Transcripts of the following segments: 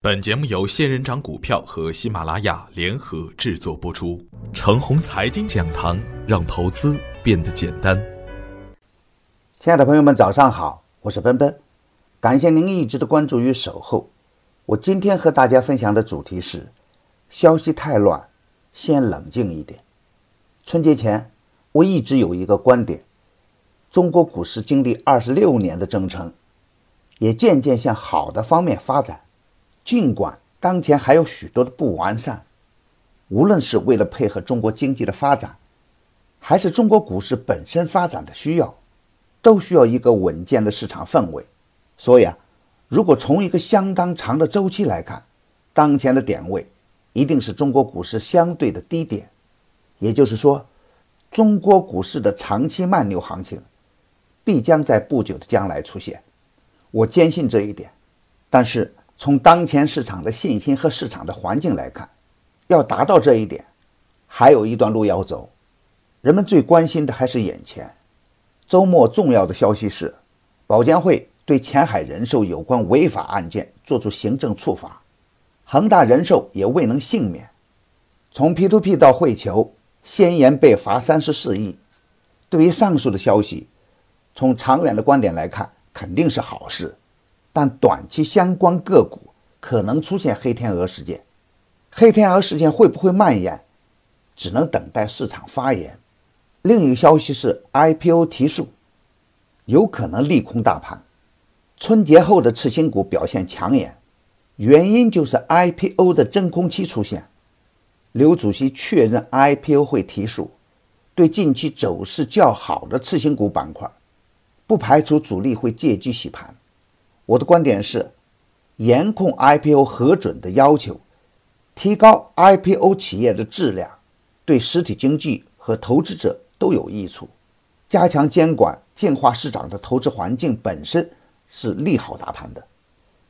本节目由仙人掌股票和喜马拉雅联合制作播出。程红财经讲堂，让投资变得简单。亲爱的朋友们，早上好，我是奔奔，感谢您一直的关注与守候。我今天和大家分享的主题是：消息太乱，先冷静一点。春节前，我一直有一个观点：中国股市经历二十六年的征程，也渐渐向好的方面发展。尽管当前还有许多的不完善，无论是为了配合中国经济的发展，还是中国股市本身发展的需要，都需要一个稳健的市场氛围。所以啊，如果从一个相当长的周期来看，当前的点位一定是中国股市相对的低点，也就是说，中国股市的长期慢牛行情必将在不久的将来出现。我坚信这一点，但是。从当前市场的信心和市场的环境来看，要达到这一点，还有一段路要走。人们最关心的还是眼前。周末重要的消息是，保监会对前海人寿有关违法案件作出行政处罚，恒大人寿也未能幸免。从 P2P 到汇球，先言被罚三十四亿。对于上述的消息，从长远的观点来看，肯定是好事。但短期相关个股可能出现黑天鹅事件，黑天鹅事件会不会蔓延，只能等待市场发言。另一个消息是 IPO 提速，有可能利空大盘。春节后的次新股表现抢眼，原因就是 IPO 的真空期出现。刘主席确认 IPO 会提速，对近期走势较好的次新股板块，不排除主力会借机洗盘。我的观点是，严控 IPO 核准的要求，提高 IPO 企业的质量，对实体经济和投资者都有益处。加强监管、净化市场的投资环境本身是利好大盘的，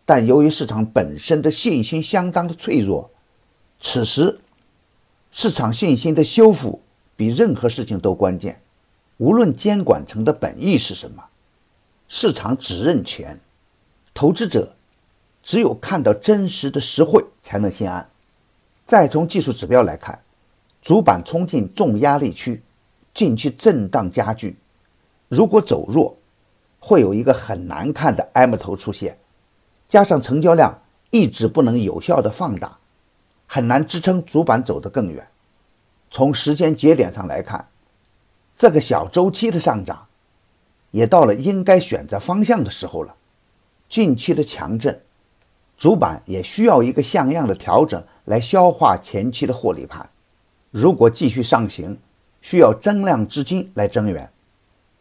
但由于市场本身的信心相当的脆弱，此时市场信心的修复比任何事情都关键。无论监管层的本意是什么，市场只认钱。投资者只有看到真实的实惠才能心安。再从技术指标来看，主板冲进重压力区，近期震荡加剧。如果走弱，会有一个很难看的 M 头出现，加上成交量一直不能有效的放大，很难支撑主板走得更远。从时间节点上来看，这个小周期的上涨，也到了应该选择方向的时候了。近期的强震，主板也需要一个像样的调整来消化前期的获利盘。如果继续上行，需要增量资金来增援，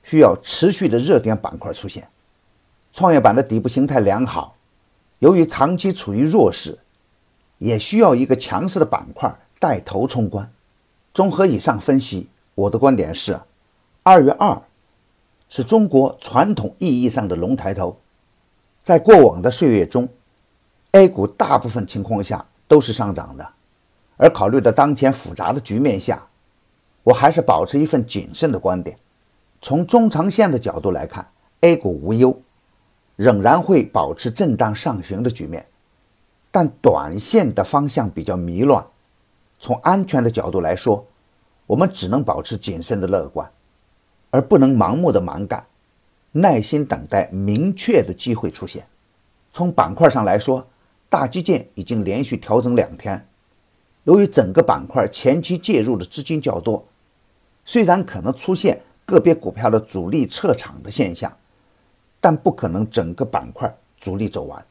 需要持续的热点板块出现。创业板的底部形态良好，由于长期处于弱势，也需要一个强势的板块带头冲关。综合以上分析，我的观点是：二月二是中国传统意义上的龙抬头。在过往的岁月中，A 股大部分情况下都是上涨的，而考虑到当前复杂的局面下，我还是保持一份谨慎的观点。从中长线的角度来看，A 股无忧，仍然会保持震荡上行的局面，但短线的方向比较迷乱。从安全的角度来说，我们只能保持谨慎的乐观，而不能盲目的蛮干。耐心等待明确的机会出现。从板块上来说，大基建已经连续调整两天。由于整个板块前期介入的资金较多，虽然可能出现个别股票的主力撤场的现象，但不可能整个板块主力走完。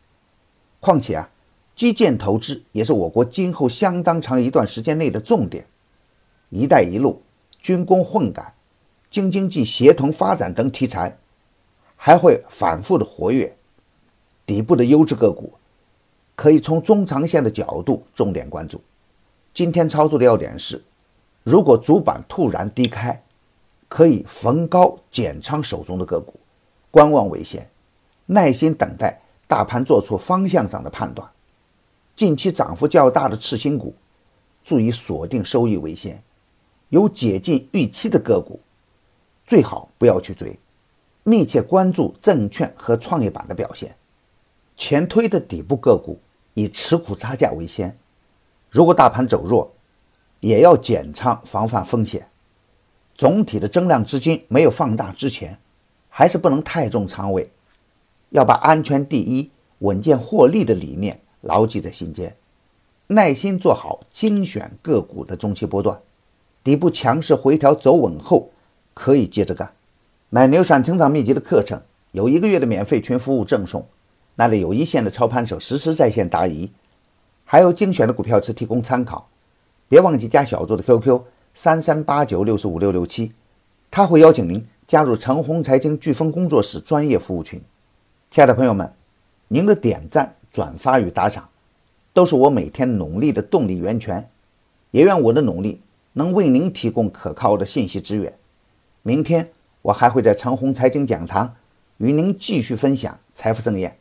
况且啊，基建投资也是我国今后相当长一段时间内的重点。“一带一路”、军工混改、京津冀协同发展等题材。还会反复的活跃，底部的优质个股，可以从中长线的角度重点关注。今天操作的要点是，如果主板突然低开，可以逢高减仓手中的个股，观望为先，耐心等待大盘做出方向上的判断。近期涨幅较大的次新股，注意锁定收益为先。有解禁预期的个股，最好不要去追。密切关注证券和创业板的表现，前推的底部个股以持股差价为先。如果大盘走弱，也要减仓防范风险。总体的增量资金没有放大之前，还是不能太重仓位，要把安全第一、稳健获利的理念牢记在心间，耐心做好精选个股的中期波段，底部强势回调走稳后，可以接着干。买牛散成长秘籍的课程，有一个月的免费群服务赠送，那里有一线的操盘手实时在线答疑，还有精选的股票池提供参考。别忘记加小周的 QQ。三三八九六四五六六七，他会邀请您加入陈红财经飓风工作室专业服务群。亲爱的朋友们，您的点赞、转发与打赏，都是我每天努力的动力源泉。也愿我的努力能为您提供可靠的信息资源。明天我还会在长虹财经讲堂与您继续分享财富盛宴。